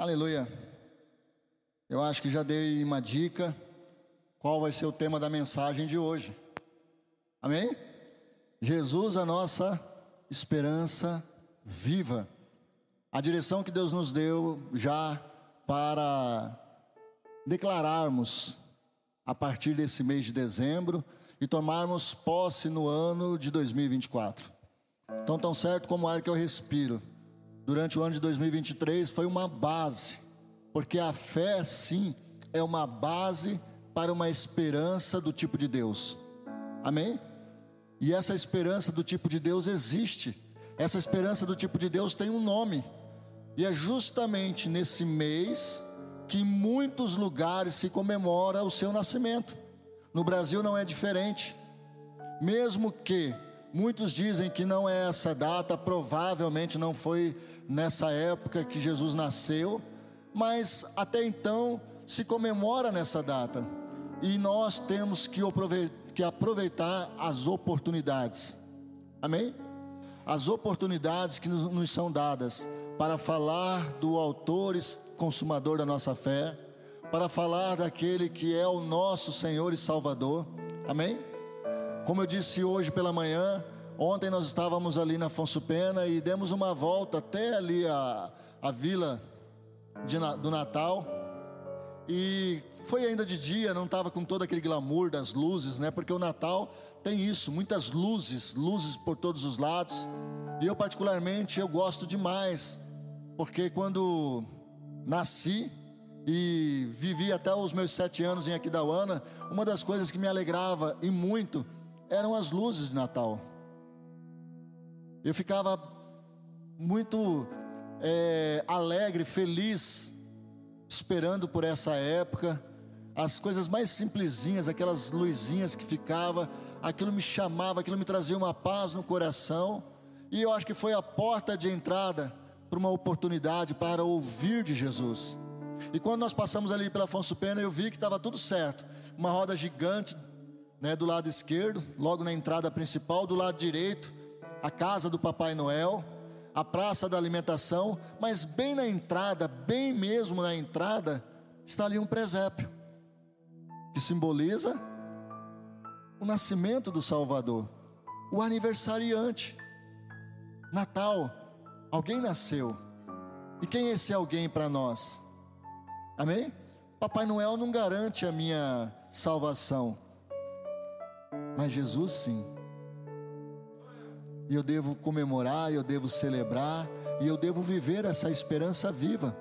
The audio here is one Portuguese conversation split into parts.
Aleluia. Eu acho que já dei uma dica qual vai ser o tema da mensagem de hoje. Amém? Jesus, a nossa esperança viva. A direção que Deus nos deu já para declararmos a partir desse mês de dezembro e tomarmos posse no ano de 2024. Então, tão certo como o ar que eu respiro, durante o ano de 2023 foi uma base, porque a fé, sim, é uma base para uma esperança do tipo de Deus. Amém? E essa esperança do tipo de Deus existe. Essa esperança do tipo de Deus tem um nome. E é justamente nesse mês que em muitos lugares se comemora o seu nascimento. No Brasil não é diferente. Mesmo que muitos dizem que não é essa data, provavelmente não foi nessa época que Jesus nasceu, mas até então se comemora nessa data. E nós temos que aproveitar as oportunidades. Amém? As oportunidades que nos são dadas para falar do autor e consumador da nossa fé, para falar daquele que é o nosso Senhor e Salvador. Amém? Como eu disse hoje pela manhã, ontem nós estávamos ali na Afonso Pena e demos uma volta até ali a, a vila de, do Natal. E foi ainda de dia, não estava com todo aquele glamour das luzes, né? Porque o Natal tem isso, muitas luzes, luzes por todos os lados. E eu particularmente eu gosto demais porque quando nasci e vivi até os meus sete anos em Aquidauana, uma das coisas que me alegrava e muito eram as luzes de Natal. Eu ficava muito é, alegre, feliz, esperando por essa época. As coisas mais simplesinhas, aquelas luzinhas que ficava, aquilo me chamava, aquilo me trazia uma paz no coração. E eu acho que foi a porta de entrada para uma oportunidade para ouvir de Jesus. E quando nós passamos ali pela Afonso Pena, eu vi que estava tudo certo. Uma roda gigante né, do lado esquerdo, logo na entrada principal, do lado direito, a casa do Papai Noel, a praça da alimentação, mas bem na entrada, bem mesmo na entrada, está ali um presépio, que simboliza o nascimento do Salvador, o aniversariante. Natal, Alguém nasceu. E quem é esse alguém para nós? Amém? Papai Noel não garante a minha salvação, mas Jesus sim. E eu devo comemorar, eu devo celebrar, e eu devo viver essa esperança viva.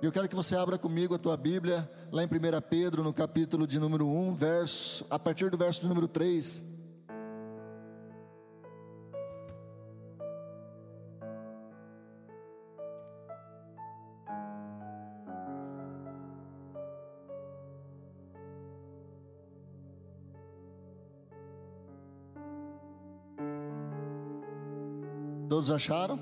E eu quero que você abra comigo a tua Bíblia, lá em 1 Pedro, no capítulo de número 1, verso, a partir do verso de número 3. Todos acharam?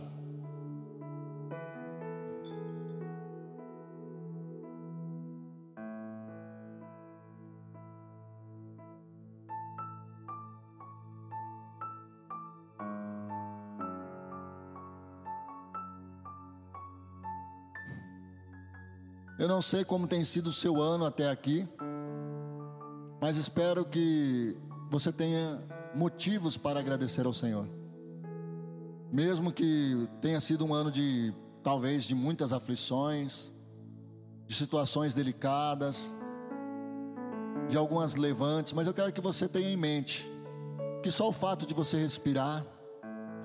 Eu não sei como tem sido o seu ano até aqui, mas espero que você tenha motivos para agradecer ao Senhor. Mesmo que tenha sido um ano de talvez de muitas aflições, de situações delicadas, de algumas levantes, mas eu quero que você tenha em mente que só o fato de você respirar,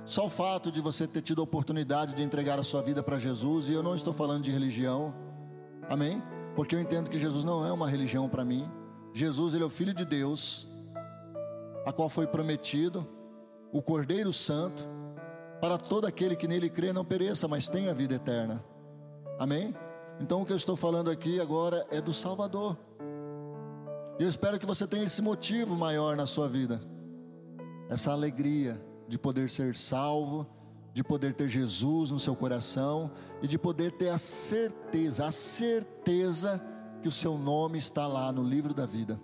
só o fato de você ter tido a oportunidade de entregar a sua vida para Jesus, e eu não estou falando de religião, amém? Porque eu entendo que Jesus não é uma religião para mim. Jesus, ele é o Filho de Deus, a qual foi prometido, o Cordeiro Santo, para todo aquele que nele crê não pereça, mas tenha vida eterna. Amém? Então o que eu estou falando aqui agora é do Salvador. E eu espero que você tenha esse motivo maior na sua vida. Essa alegria de poder ser salvo, de poder ter Jesus no seu coração e de poder ter a certeza, a certeza que o seu nome está lá no livro da vida.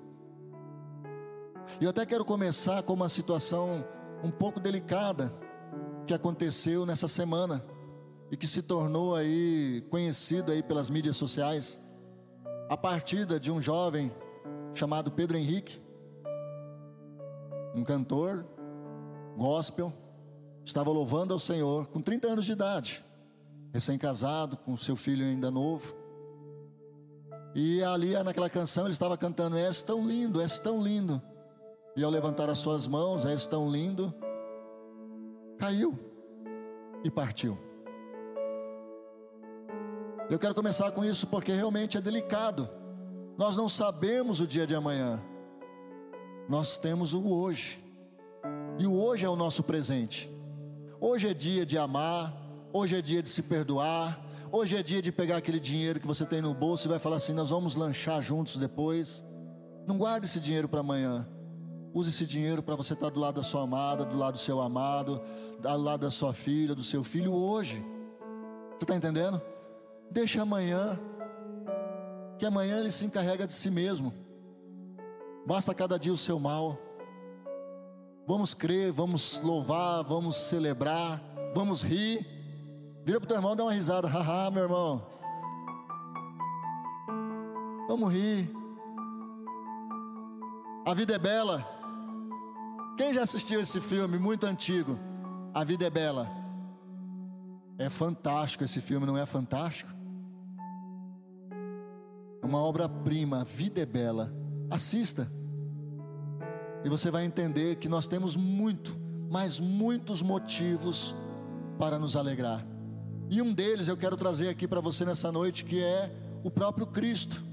E eu até quero começar com uma situação um pouco delicada que aconteceu nessa semana. e que se tornou aí conhecido aí pelas mídias sociais, a partida de um jovem chamado Pedro Henrique, um cantor gospel, estava louvando ao Senhor com 30 anos de idade, recém-casado, com seu filho ainda novo. E ali naquela canção ele estava cantando: És tão lindo, és tão lindo. E ao levantar as suas mãos, és tão lindo, caiu e partiu. Eu quero começar com isso porque realmente é delicado. Nós não sabemos o dia de amanhã. Nós temos o hoje. E o hoje é o nosso presente. Hoje é dia de amar, hoje é dia de se perdoar, hoje é dia de pegar aquele dinheiro que você tem no bolso e vai falar assim: nós vamos lanchar juntos depois. Não guarde esse dinheiro para amanhã. Use esse dinheiro para você estar do lado da sua amada, do lado do seu amado, do lado da sua filha, do seu filho hoje. Você está entendendo? Deixa amanhã, que amanhã ele se encarrega de si mesmo. Basta cada dia o seu mal. Vamos crer, vamos louvar, vamos celebrar, vamos rir. Vira para o teu irmão, dá uma risada, haha, meu irmão. Vamos rir. A vida é bela. Quem já assistiu esse filme muito antigo? A vida é bela. É fantástico esse filme, não é fantástico? É uma obra-prima, a vida é bela. Assista. E você vai entender que nós temos muito, mas muitos motivos para nos alegrar. E um deles eu quero trazer aqui para você nessa noite, que é o próprio Cristo,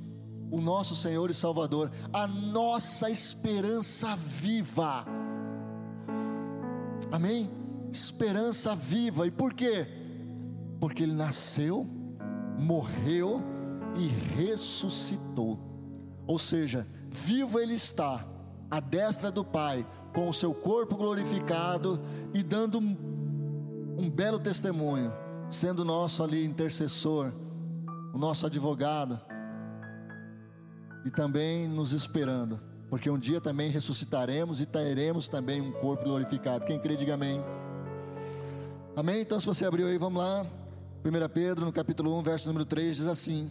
o nosso Senhor e Salvador, a nossa esperança viva. Amém? Esperança viva. E por quê? Porque ele nasceu, morreu e ressuscitou. Ou seja, vivo ele está, à destra do Pai, com o seu corpo glorificado e dando um, um belo testemunho, sendo nosso ali intercessor, o nosso advogado, e também nos esperando, porque um dia também ressuscitaremos e teremos também um corpo glorificado. Quem crê, diga amém. Amém? Então, se você abriu aí, vamos lá. 1 Pedro, no capítulo 1, verso número 3, diz assim: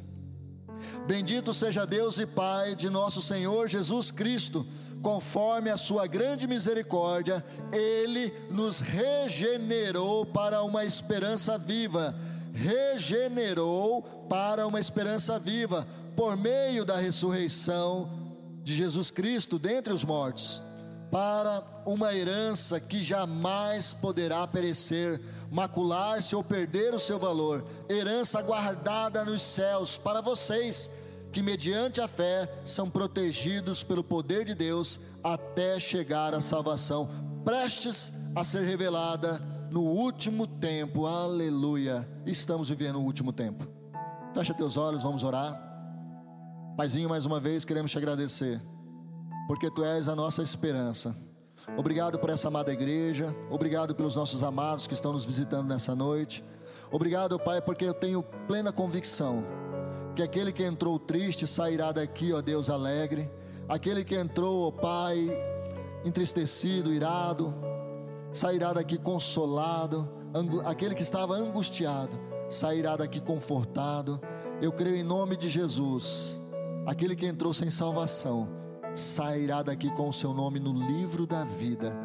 Bendito seja Deus e Pai de nosso Senhor Jesus Cristo, conforme a sua grande misericórdia, ele nos regenerou para uma esperança viva. Regenerou para uma esperança viva, por meio da ressurreição de Jesus Cristo dentre os mortos, para uma herança que jamais poderá perecer, macular-se ou perder o seu valor, herança guardada nos céus para vocês, que mediante a fé são protegidos pelo poder de Deus até chegar à salvação, prestes a ser revelada no último tempo. Aleluia! Estamos vivendo o último tempo. Fecha teus olhos, vamos orar. Paizinho, mais uma vez queremos te agradecer, porque tu és a nossa esperança. Obrigado por essa amada igreja. Obrigado pelos nossos amados que estão nos visitando nessa noite. Obrigado, Pai, porque eu tenho plena convicção que aquele que entrou triste sairá daqui, ó Deus, alegre. Aquele que entrou, ó Pai, entristecido, irado, sairá daqui consolado. Aquele que estava angustiado sairá daqui confortado. Eu creio em nome de Jesus. Aquele que entrou sem salvação sairá daqui com o seu nome no livro da vida.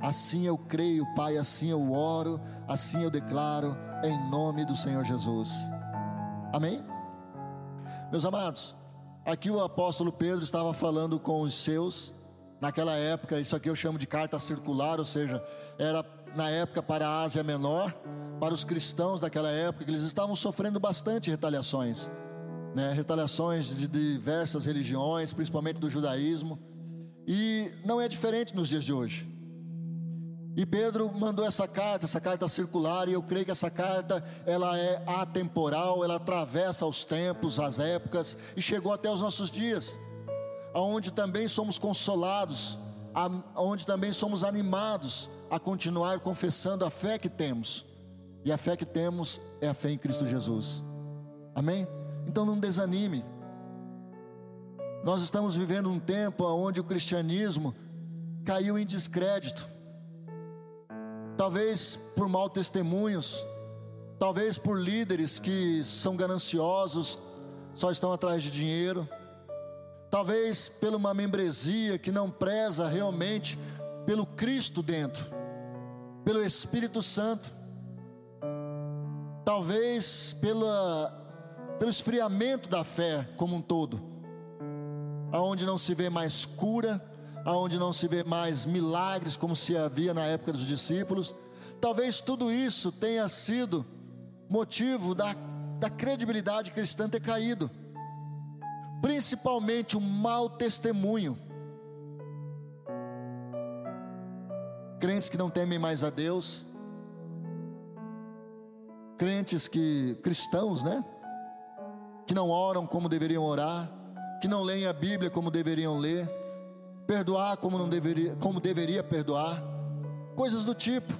Assim eu creio, Pai, assim eu oro, assim eu declaro, em nome do Senhor Jesus. Amém? Meus amados, aqui o apóstolo Pedro estava falando com os seus, naquela época, isso aqui eu chamo de carta circular, ou seja, era na época para a Ásia Menor, para os cristãos daquela época, que eles estavam sofrendo bastante retaliações né, retaliações de diversas religiões, principalmente do judaísmo, e não é diferente nos dias de hoje. E Pedro mandou essa carta, essa carta circular, e eu creio que essa carta ela é atemporal, ela atravessa os tempos, as épocas e chegou até os nossos dias, aonde também somos consolados, aonde também somos animados a continuar confessando a fé que temos. E a fé que temos é a fé em Cristo Jesus. Amém? Então não desanime. Nós estamos vivendo um tempo onde o cristianismo caiu em descrédito. Talvez por mal testemunhos, talvez por líderes que são gananciosos, só estão atrás de dinheiro, talvez por uma membresia que não preza realmente pelo Cristo dentro, pelo Espírito Santo, talvez pela, pelo esfriamento da fé como um todo, aonde não se vê mais cura, aonde não se vê mais milagres como se havia na época dos discípulos. Talvez tudo isso tenha sido motivo da, da credibilidade cristã ter caído, principalmente o mau testemunho. Crentes que não temem mais a Deus, crentes que cristãos, né? Que não oram como deveriam orar, que não leem a Bíblia como deveriam ler, perdoar como não deveria, como deveria perdoar, coisas do tipo,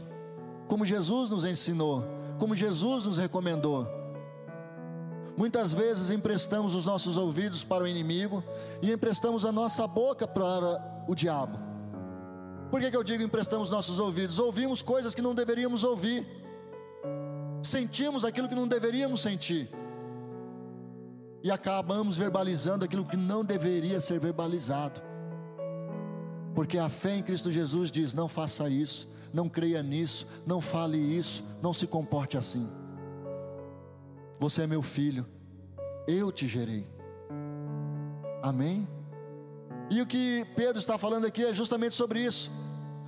como Jesus nos ensinou, como Jesus nos recomendou. Muitas vezes emprestamos os nossos ouvidos para o inimigo e emprestamos a nossa boca para o diabo. Por que, que eu digo emprestamos nossos ouvidos? Ouvimos coisas que não deveríamos ouvir, sentimos aquilo que não deveríamos sentir, e acabamos verbalizando aquilo que não deveria ser verbalizado. Porque a fé em Cristo Jesus diz: não faça isso, não creia nisso, não fale isso, não se comporte assim. Você é meu filho, eu te gerei. Amém? E o que Pedro está falando aqui é justamente sobre isso.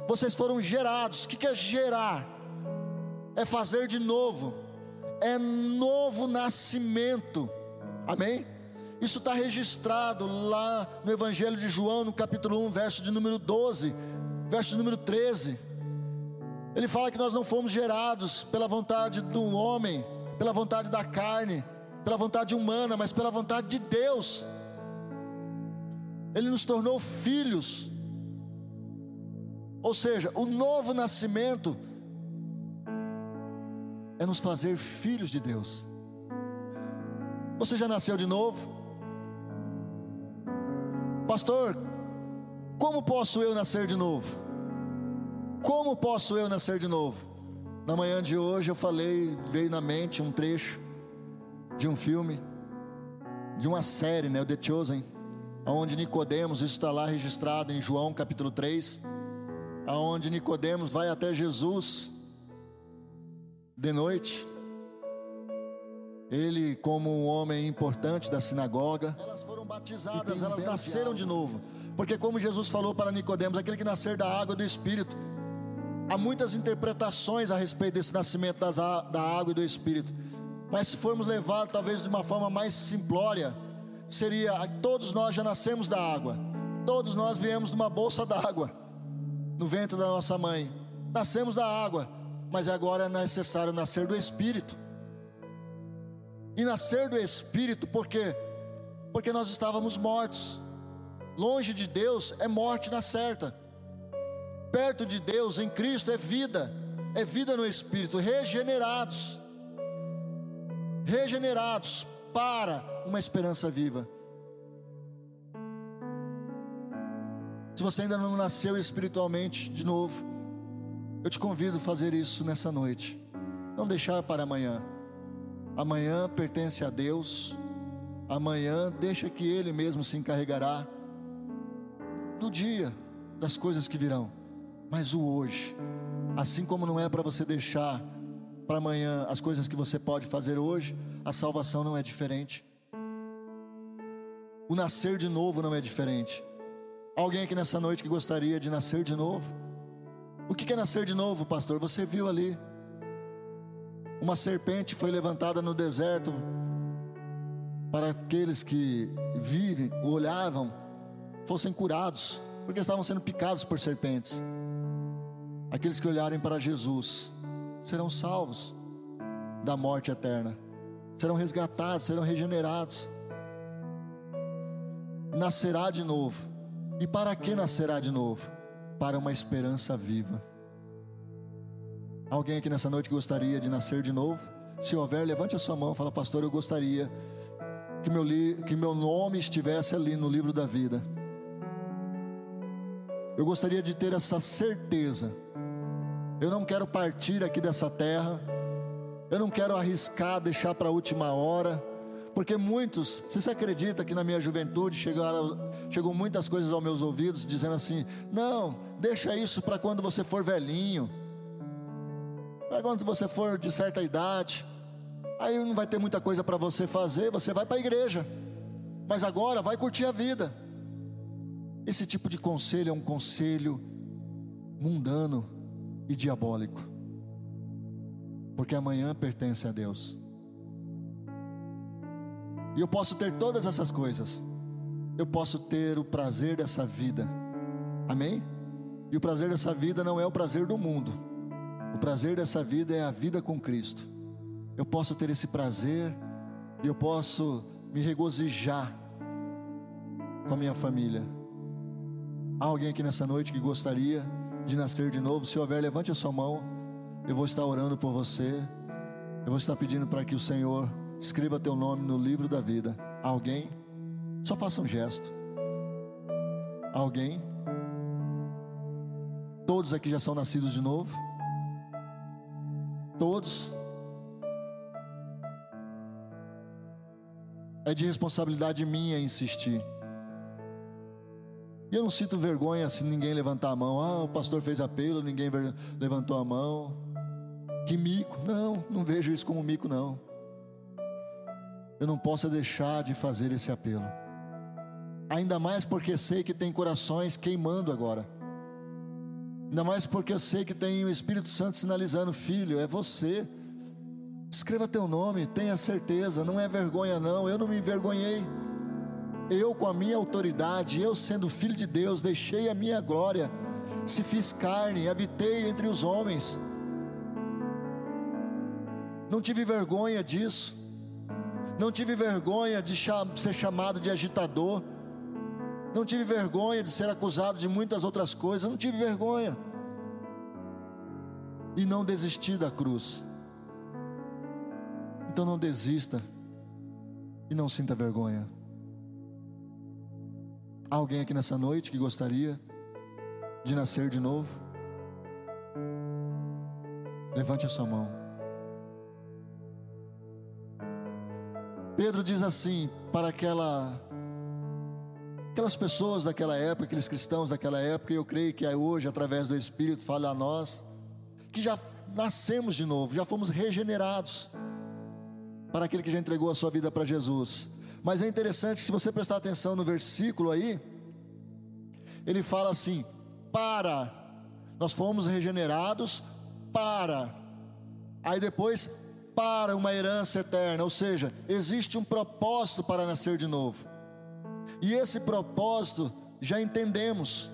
Vocês foram gerados. O que é gerar? É fazer de novo, é novo nascimento. Amém? Isso está registrado lá no Evangelho de João, no capítulo 1, verso de número 12, verso de número 13. Ele fala que nós não fomos gerados pela vontade do homem, pela vontade da carne, pela vontade humana, mas pela vontade de Deus. Ele nos tornou filhos. Ou seja, o novo nascimento é nos fazer filhos de Deus. Você já nasceu de novo? Pastor, como posso eu nascer de novo? Como posso eu nascer de novo? Na manhã de hoje eu falei, veio na mente um trecho de um filme, de uma série, né, o The Chosen, onde Nicodemos, isso está lá registrado em João capítulo 3, aonde Nicodemos vai até Jesus de noite ele, como um homem importante da sinagoga, elas foram batizadas, elas nasceram de novo. Porque como Jesus falou para Nicodemos, aquele que nascer da água e do Espírito, há muitas interpretações a respeito desse nascimento das, da água e do Espírito. Mas se formos levar talvez de uma forma mais simplória, seria todos nós já nascemos da água. Todos nós viemos de uma bolsa d'água no ventre da nossa mãe. Nascemos da água, mas agora é necessário nascer do Espírito. E nascer do Espírito, por quê? Porque nós estávamos mortos. Longe de Deus é morte na certa. Perto de Deus, em Cristo, é vida. É vida no Espírito, regenerados. Regenerados para uma esperança viva. Se você ainda não nasceu espiritualmente de novo, eu te convido a fazer isso nessa noite. Não deixar para amanhã. Amanhã pertence a Deus. Amanhã deixa que Ele mesmo se encarregará do dia, das coisas que virão. Mas o hoje, assim como não é para você deixar para amanhã as coisas que você pode fazer hoje, a salvação não é diferente. O nascer de novo não é diferente. Alguém aqui nessa noite que gostaria de nascer de novo? O que é nascer de novo, pastor? Você viu ali uma serpente foi levantada no deserto para aqueles que vivem, olhavam, fossem curados, porque estavam sendo picados por serpentes. Aqueles que olharem para Jesus serão salvos da morte eterna, serão resgatados, serão regenerados. Nascerá de novo. E para que nascerá de novo? Para uma esperança viva. Alguém aqui nessa noite gostaria de nascer de novo? Se houver, levante a sua mão fala, pastor, eu gostaria que meu, que meu nome estivesse ali no livro da vida. Eu gostaria de ter essa certeza. Eu não quero partir aqui dessa terra. Eu não quero arriscar, deixar para a última hora, porque muitos, se você acredita que na minha juventude chegaram, chegou muitas coisas aos meus ouvidos dizendo assim: não, deixa isso para quando você for velhinho, para quando você for de certa idade, aí não vai ter muita coisa para você fazer, você vai para a igreja, mas agora vai curtir a vida. Esse tipo de conselho é um conselho mundano e diabólico, porque amanhã pertence a Deus. E eu posso ter todas essas coisas. Eu posso ter o prazer dessa vida. Amém? E o prazer dessa vida não é o prazer do mundo. O prazer dessa vida é a vida com Cristo. Eu posso ter esse prazer e eu posso me regozijar com a minha família. Há alguém aqui nessa noite que gostaria de nascer de novo? Se houver, levante a sua mão. Eu vou estar orando por você. Eu vou estar pedindo para que o Senhor escreva teu nome no livro da vida. Alguém? Só faça um gesto. Alguém? Todos aqui já são nascidos de novo? Todos? É de responsabilidade minha insistir. E eu não sinto vergonha se ninguém levantar a mão. Ah, o pastor fez apelo, ninguém levantou a mão. Que mico. Não, não vejo isso como mico, não eu não posso deixar de fazer esse apelo. Ainda mais porque sei que tem corações queimando agora. Ainda mais porque eu sei que tem o Espírito Santo sinalizando: Filho, é você. Escreva teu nome, tenha certeza, não é vergonha, não. Eu não me envergonhei. Eu, com a minha autoridade, eu sendo filho de Deus, deixei a minha glória, se fiz carne, habitei entre os homens. Não tive vergonha disso. Não tive vergonha de ser chamado de agitador. Não tive vergonha de ser acusado de muitas outras coisas. Não tive vergonha. E não desisti da cruz. Então não desista. E não sinta vergonha. Há alguém aqui nessa noite que gostaria de nascer de novo? Levante a sua mão. Pedro diz assim para aquela aquelas pessoas daquela época, aqueles cristãos daquela época, e eu creio que é hoje, através do Espírito, fala a nós, que já nascemos de novo, já fomos regenerados, para aquele que já entregou a sua vida para Jesus. Mas é interessante que, se você prestar atenção no versículo aí, ele fala assim: para, nós fomos regenerados para, aí depois, para uma herança eterna, ou seja, existe um propósito para nascer de novo. E esse propósito já entendemos,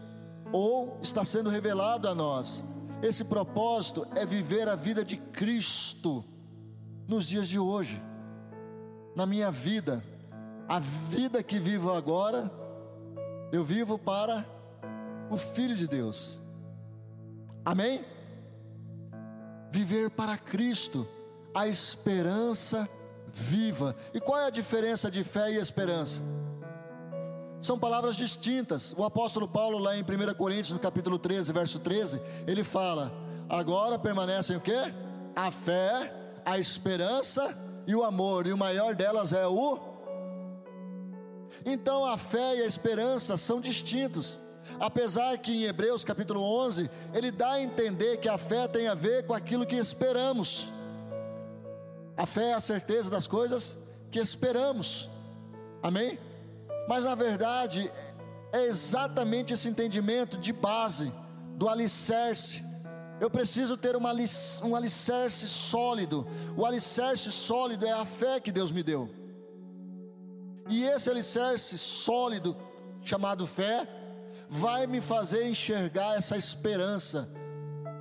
ou está sendo revelado a nós. Esse propósito é viver a vida de Cristo nos dias de hoje. Na minha vida, a vida que vivo agora, eu vivo para o Filho de Deus. Amém? Viver para Cristo a esperança viva. E qual é a diferença de fé e esperança? São palavras distintas. O apóstolo Paulo, lá em 1 Coríntios, no capítulo 13, verso 13, ele fala: Agora permanecem o que? A fé, a esperança e o amor, e o maior delas é o. Então a fé e a esperança são distintos. Apesar que em Hebreus capítulo 11, ele dá a entender que a fé tem a ver com aquilo que esperamos. A fé é a certeza das coisas que esperamos. Amém? Mas na verdade, é exatamente esse entendimento de base, do alicerce. Eu preciso ter uma, um alicerce sólido. O alicerce sólido é a fé que Deus me deu. E esse alicerce sólido, chamado fé, vai me fazer enxergar essa esperança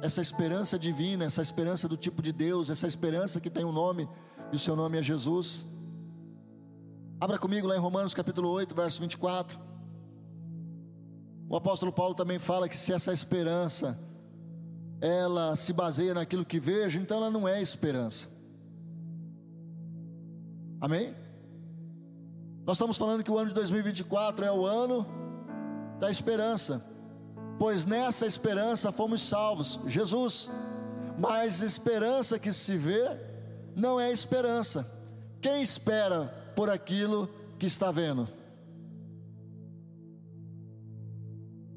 essa esperança divina, essa esperança do tipo de Deus, essa esperança que tem um nome, e o seu nome é Jesus. Abra comigo lá em Romanos capítulo 8, verso 24. O apóstolo Paulo também fala que se essa esperança ela se baseia naquilo que vejo, então ela não é esperança. Amém? Nós estamos falando que o ano de 2024 é o ano da esperança pois nessa esperança fomos salvos. Jesus, mas esperança que se vê não é esperança. Quem espera por aquilo que está vendo?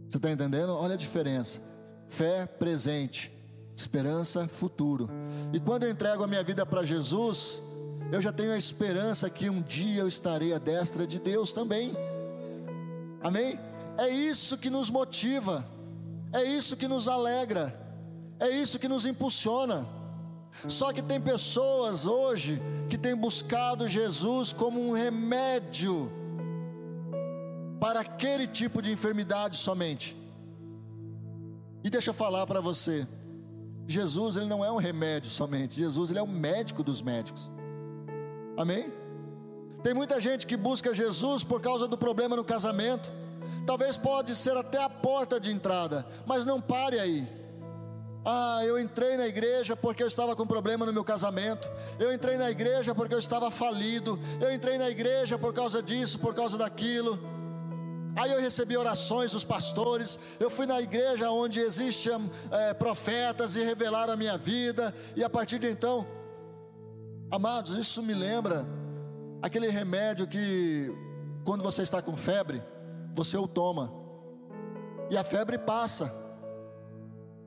Você está entendendo? Olha a diferença: fé presente, esperança futuro. E quando eu entrego a minha vida para Jesus, eu já tenho a esperança que um dia eu estarei à destra de Deus também. Amém? É isso que nos motiva, é isso que nos alegra, é isso que nos impulsiona. Só que tem pessoas hoje que têm buscado Jesus como um remédio para aquele tipo de enfermidade somente. E deixa eu falar para você, Jesus ele não é um remédio somente, Jesus ele é o médico dos médicos. Amém? Tem muita gente que busca Jesus por causa do problema no casamento. Talvez pode ser até a porta de entrada, mas não pare aí. Ah, eu entrei na igreja porque eu estava com problema no meu casamento. Eu entrei na igreja porque eu estava falido. Eu entrei na igreja por causa disso, por causa daquilo. Aí eu recebi orações dos pastores. Eu fui na igreja onde existem é, profetas e revelaram a minha vida. E a partir de então, amados, isso me lembra aquele remédio que, quando você está com febre, você o toma e a febre passa.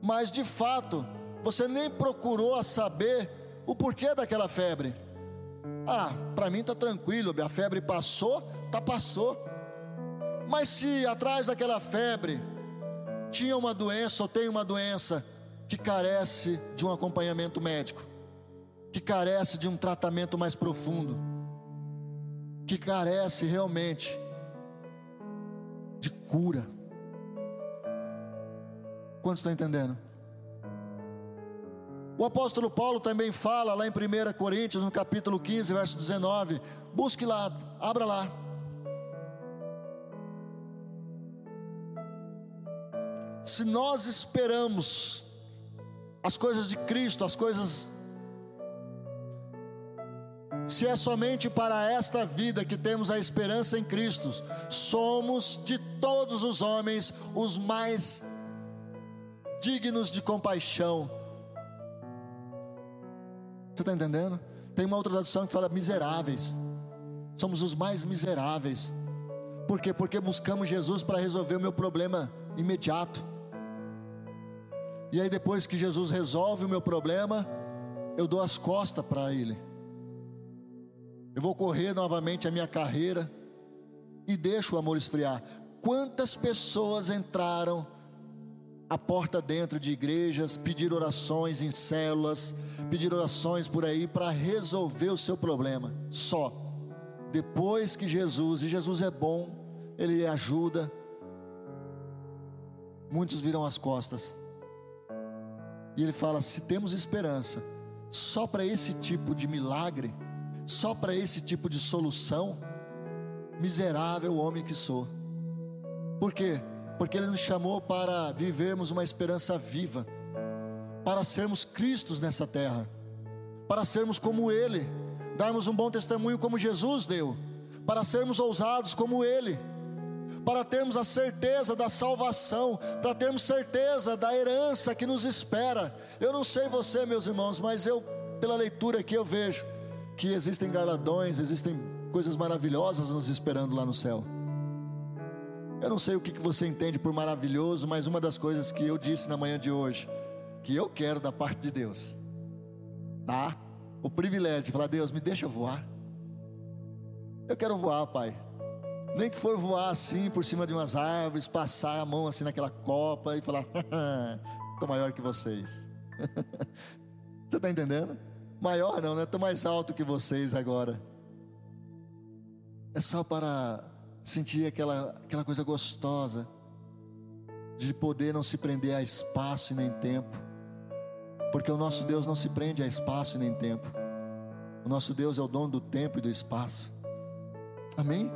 Mas de fato, você nem procurou saber o porquê daquela febre. Ah, para mim está tranquilo, a febre passou, tá passou. Mas se atrás daquela febre tinha uma doença ou tem uma doença que carece de um acompanhamento médico, que carece de um tratamento mais profundo, que carece realmente de cura. Quantos estão entendendo? O apóstolo Paulo também fala lá em 1 Coríntios, no capítulo 15, verso 19. Busque lá, abra lá. se nós esperamos as coisas de Cristo, as coisas. Se é somente para esta vida que temos a esperança em Cristo, somos de todos os homens os mais dignos de compaixão. Você está entendendo? Tem uma outra tradução que fala miseráveis. Somos os mais miseráveis. Por quê? Porque buscamos Jesus para resolver o meu problema imediato. E aí, depois que Jesus resolve o meu problema, eu dou as costas para Ele. Eu vou correr novamente a minha carreira e deixo o amor esfriar. Quantas pessoas entraram a porta dentro de igrejas, pedir orações em células, pedir orações por aí para resolver o seu problema, só. Depois que Jesus, e Jesus é bom, Ele ajuda, muitos viram as costas. E ele fala: se temos esperança só para esse tipo de milagre, só para esse tipo de solução, miserável homem que sou. Por quê? Porque ele nos chamou para vivermos uma esperança viva, para sermos Cristos nessa terra, para sermos como Ele, darmos um bom testemunho como Jesus deu, para sermos ousados como Ele para termos a certeza da salvação, para termos certeza da herança que nos espera. Eu não sei você, meus irmãos, mas eu, pela leitura aqui, eu vejo que existem galardões, existem coisas maravilhosas nos esperando lá no céu. Eu não sei o que você entende por maravilhoso, mas uma das coisas que eu disse na manhã de hoje, que eu quero da parte de Deus, tá? O privilégio de falar: Deus, me deixa voar. Eu quero voar, Pai. Nem que for voar assim por cima de umas árvores, passar a mão assim naquela copa e falar: estou maior que vocês. Você está entendendo? Maior não, né? Estou mais alto que vocês agora. É só para sentir aquela, aquela coisa gostosa de poder não se prender a espaço e nem tempo, porque o nosso Deus não se prende a espaço e nem tempo. O nosso Deus é o dono do tempo e do espaço. Amém?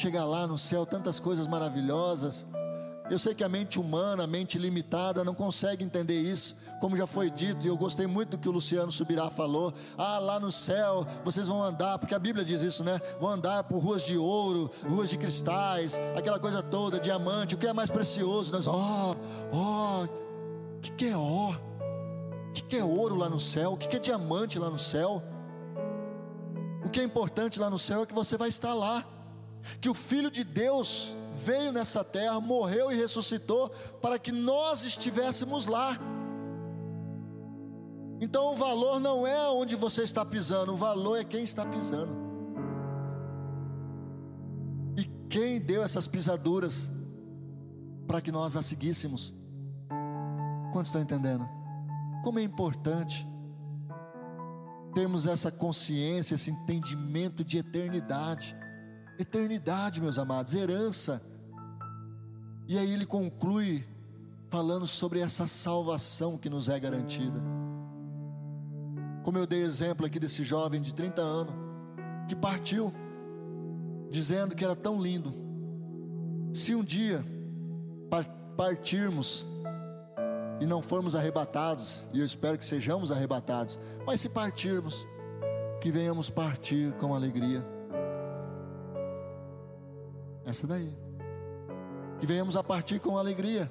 chegar lá no céu, tantas coisas maravilhosas. Eu sei que a mente humana, a mente limitada, não consegue entender isso, como já foi dito, e eu gostei muito do que o Luciano Subirá falou. Ah, lá no céu vocês vão andar, porque a Bíblia diz isso, né? Vão andar por ruas de ouro, ruas de cristais, aquela coisa toda, diamante, o que é mais precioso? Nós, ó, oh, ó, oh, o que, que é ó? O que é ouro lá no céu? O que é diamante lá no céu? O que é importante lá no céu é que você vai estar lá. Que o Filho de Deus veio nessa terra, morreu e ressuscitou para que nós estivéssemos lá. Então o valor não é onde você está pisando, o valor é quem está pisando. E quem deu essas pisaduras para que nós a seguíssemos? Quantos estão entendendo? Como é importante termos essa consciência, esse entendimento de eternidade. Eternidade, meus amados, herança. E aí ele conclui falando sobre essa salvação que nos é garantida. Como eu dei exemplo aqui desse jovem de 30 anos que partiu dizendo que era tão lindo. Se um dia partirmos e não formos arrebatados, e eu espero que sejamos arrebatados, mas se partirmos, que venhamos partir com alegria. Essa daí. Que venhamos a partir com alegria,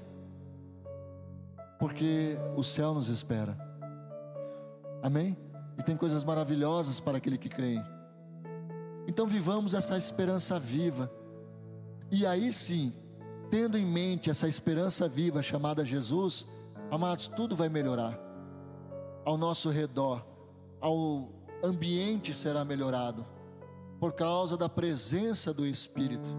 porque o céu nos espera. Amém? E tem coisas maravilhosas para aquele que crê. Então vivamos essa esperança viva. E aí sim, tendo em mente essa esperança viva chamada Jesus, Amados, tudo vai melhorar. Ao nosso redor, ao ambiente será melhorado, por causa da presença do Espírito,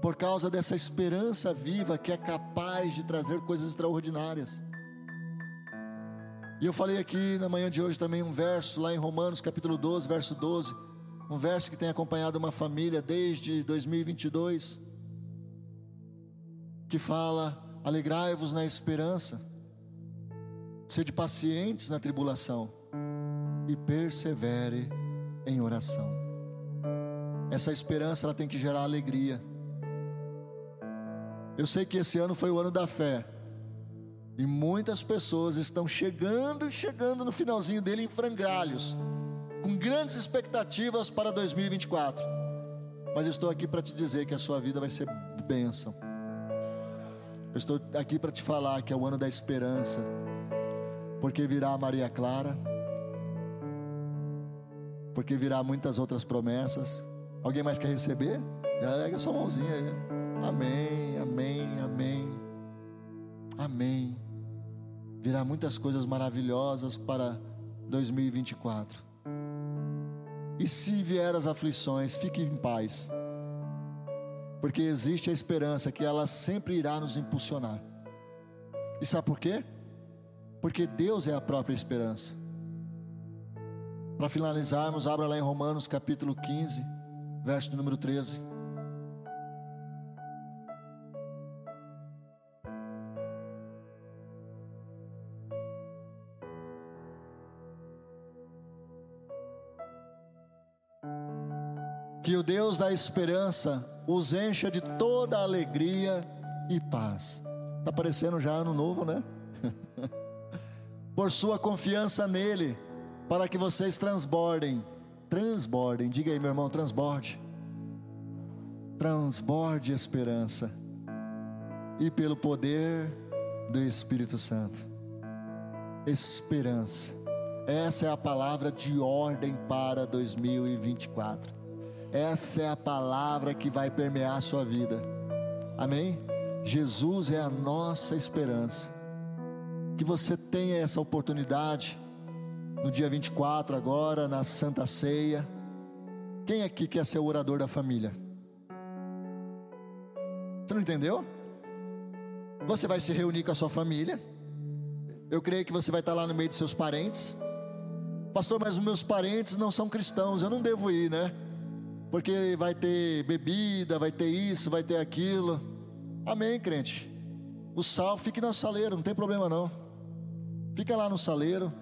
por causa dessa esperança viva que é capaz de trazer coisas extraordinárias. E eu falei aqui na manhã de hoje também um verso, lá em Romanos capítulo 12, verso 12, um verso que tem acompanhado uma família desde 2022, que fala Alegrai-vos na esperança, sede pacientes na tribulação e persevere em oração. Essa esperança ela tem que gerar alegria. Eu sei que esse ano foi o ano da fé. E muitas pessoas estão chegando, chegando no finalzinho dele em frangalhos, com grandes expectativas para 2024. Mas estou aqui para te dizer que a sua vida vai ser bênção eu estou aqui para te falar que é o ano da esperança, porque virá a Maria Clara, porque virá muitas outras promessas. Alguém mais quer receber? Pega sua mãozinha aí. Amém, amém, amém, amém. Virá muitas coisas maravilhosas para 2024. E se vier as aflições, fique em paz porque existe a esperança que ela sempre irá nos impulsionar. E sabe por quê? Porque Deus é a própria esperança. Para finalizarmos, abra lá em Romanos capítulo 15, verso número 13. Que o Deus da esperança os encha de toda alegria e paz. Está parecendo já ano novo, né? Por sua confiança nele, para que vocês transbordem, transbordem, diga aí, meu irmão, transborde. Transborde esperança, e pelo poder do Espírito Santo. Esperança, essa é a palavra de ordem para 2024 essa é a palavra que vai permear a sua vida. Amém? Jesus é a nossa esperança. Que você tenha essa oportunidade no dia 24 agora, na Santa Ceia. Quem aqui quer ser o orador da família? Você não entendeu? Você vai se reunir com a sua família. Eu creio que você vai estar lá no meio de seus parentes. Pastor, mas os meus parentes não são cristãos, eu não devo ir, né? Porque vai ter bebida, vai ter isso, vai ter aquilo. Amém, crente. O sal fique no saleiro, não tem problema não. Fica lá no saleiro.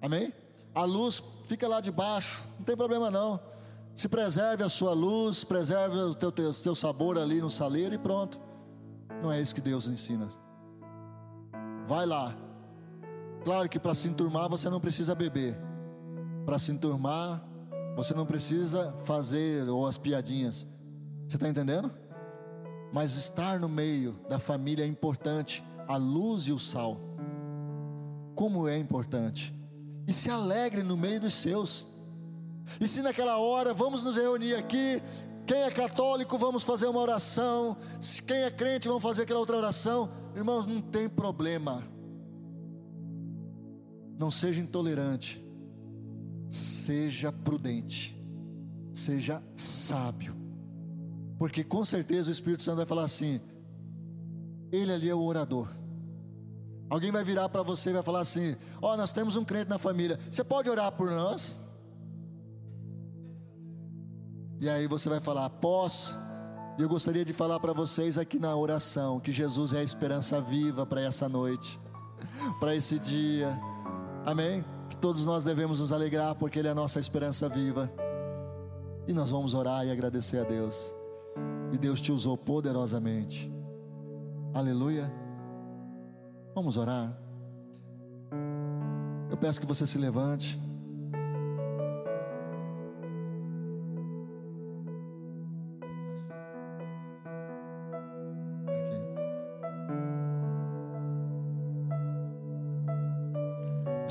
Amém? A luz fica lá debaixo, não tem problema não. Se preserve a sua luz, preserve o teu, teu, teu sabor ali no saleiro e pronto. Não é isso que Deus ensina. Vai lá. Claro que para se enturmar você não precisa beber. Para se enturmar, você não precisa fazer ou as piadinhas. Você está entendendo? Mas estar no meio da família é importante. A luz e o sal. como é importante. E se alegre no meio dos seus. E se naquela hora vamos nos reunir aqui, quem é católico, vamos fazer uma oração. Quem é crente, vamos fazer aquela outra oração. Irmãos, não tem problema. Não seja intolerante. Seja prudente. Seja sábio. Porque com certeza o Espírito Santo vai falar assim: Ele ali é o orador. Alguém vai virar para você e vai falar assim: Ó, oh, nós temos um crente na família. Você pode orar por nós? E aí você vai falar: Posso. E eu gostaria de falar para vocês aqui na oração que Jesus é a esperança viva para essa noite, para esse dia. Amém? Que todos nós devemos nos alegrar porque Ele é a nossa esperança viva. E nós vamos orar e agradecer a Deus. E Deus te usou poderosamente. Aleluia. Vamos orar. Eu peço que você se levante.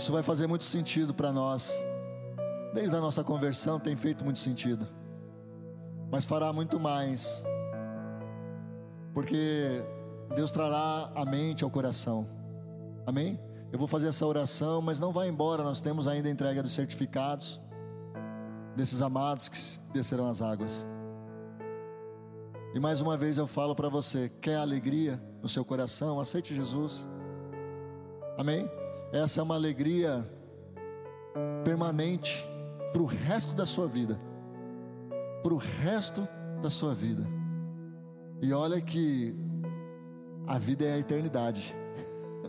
Isso vai fazer muito sentido para nós. Desde a nossa conversão tem feito muito sentido. Mas fará muito mais. Porque Deus trará a mente ao coração. Amém? Eu vou fazer essa oração, mas não vá embora. Nós temos ainda a entrega dos certificados desses amados que descerão as águas. E mais uma vez eu falo para você: quer alegria no seu coração? Aceite Jesus. Amém? Essa é uma alegria permanente para o resto da sua vida. Para o resto da sua vida. E olha que a vida é a eternidade.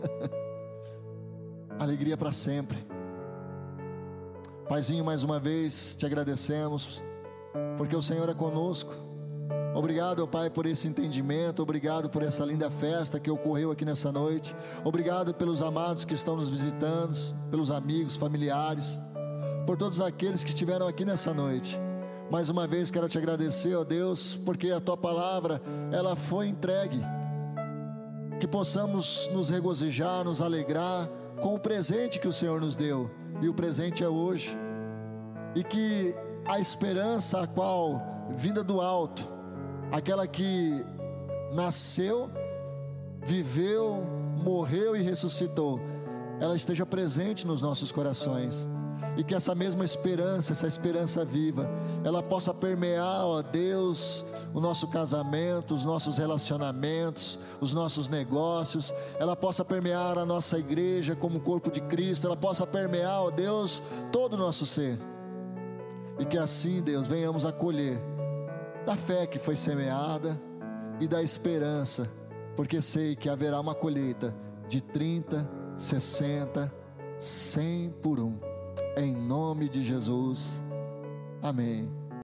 alegria para sempre. Paizinho, mais uma vez te agradecemos, porque o Senhor é conosco. Obrigado, Pai, por esse entendimento. Obrigado por essa linda festa que ocorreu aqui nessa noite. Obrigado pelos amados que estão nos visitando, pelos amigos, familiares, por todos aqueles que estiveram aqui nessa noite. Mais uma vez quero te agradecer, ó Deus, porque a tua palavra, ela foi entregue. Que possamos nos regozijar, nos alegrar com o presente que o Senhor nos deu. E o presente é hoje. E que a esperança a qual vinda do alto aquela que nasceu, viveu, morreu e ressuscitou, ela esteja presente nos nossos corações. E que essa mesma esperança, essa esperança viva, ela possa permear, ó Deus, o nosso casamento, os nossos relacionamentos, os nossos negócios, ela possa permear a nossa igreja como corpo de Cristo, ela possa permear, ó Deus, todo o nosso ser. E que assim, Deus, venhamos acolher da fé que foi semeada e da esperança, porque sei que haverá uma colheita de 30, 60, 100 por um. Em nome de Jesus. Amém.